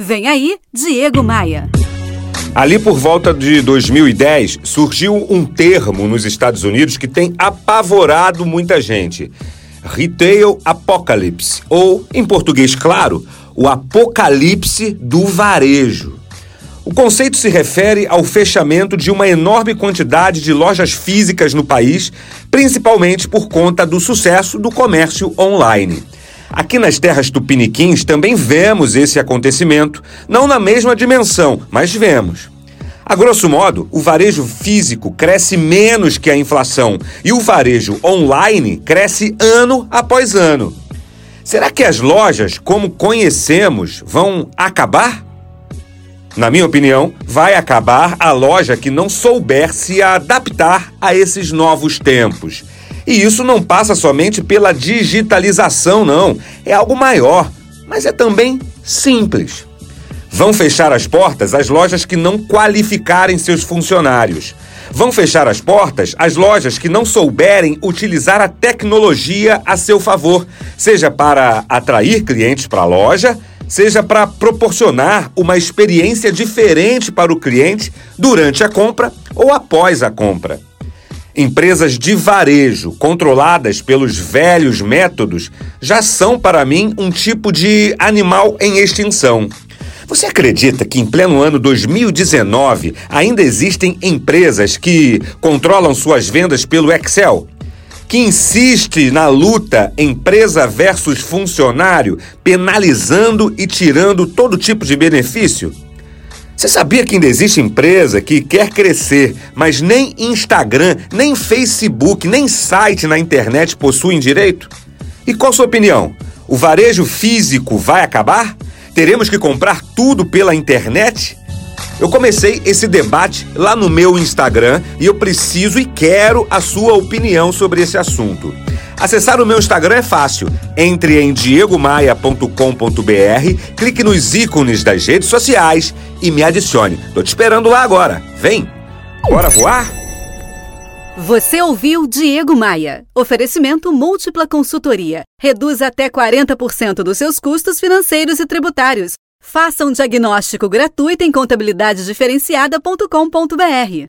Vem aí, Diego Maia. Ali por volta de 2010, surgiu um termo nos Estados Unidos que tem apavorado muita gente. Retail Apocalypse, ou, em português claro, o apocalipse do varejo. O conceito se refere ao fechamento de uma enorme quantidade de lojas físicas no país, principalmente por conta do sucesso do comércio online. Aqui nas terras tupiniquins também vemos esse acontecimento, não na mesma dimensão, mas vemos. A grosso modo, o varejo físico cresce menos que a inflação e o varejo online cresce ano após ano. Será que as lojas, como conhecemos, vão acabar? Na minha opinião, vai acabar a loja que não souber se adaptar a esses novos tempos. E isso não passa somente pela digitalização, não. É algo maior, mas é também simples. Vão fechar as portas as lojas que não qualificarem seus funcionários. Vão fechar as portas as lojas que não souberem utilizar a tecnologia a seu favor, seja para atrair clientes para a loja, seja para proporcionar uma experiência diferente para o cliente durante a compra ou após a compra. Empresas de varejo controladas pelos velhos métodos já são, para mim, um tipo de animal em extinção. Você acredita que em pleno ano 2019 ainda existem empresas que controlam suas vendas pelo Excel? que insiste na luta empresa versus funcionário, penalizando e tirando todo tipo de benefício? Você sabia que ainda existe empresa que quer crescer, mas nem Instagram, nem Facebook, nem site na internet possuem direito? E qual sua opinião? O varejo físico vai acabar? Teremos que comprar tudo pela internet? Eu comecei esse debate lá no meu Instagram e eu preciso e quero a sua opinião sobre esse assunto. Acessar o meu Instagram é fácil. Entre em diegomaia.com.br, clique nos ícones das redes sociais e me adicione. Tô te esperando lá agora. Vem! Bora voar? Você ouviu Diego Maia. Oferecimento Múltipla Consultoria. Reduz até 40% dos seus custos financeiros e tributários. Faça um diagnóstico gratuito em contabilidadediferenciada.com.br.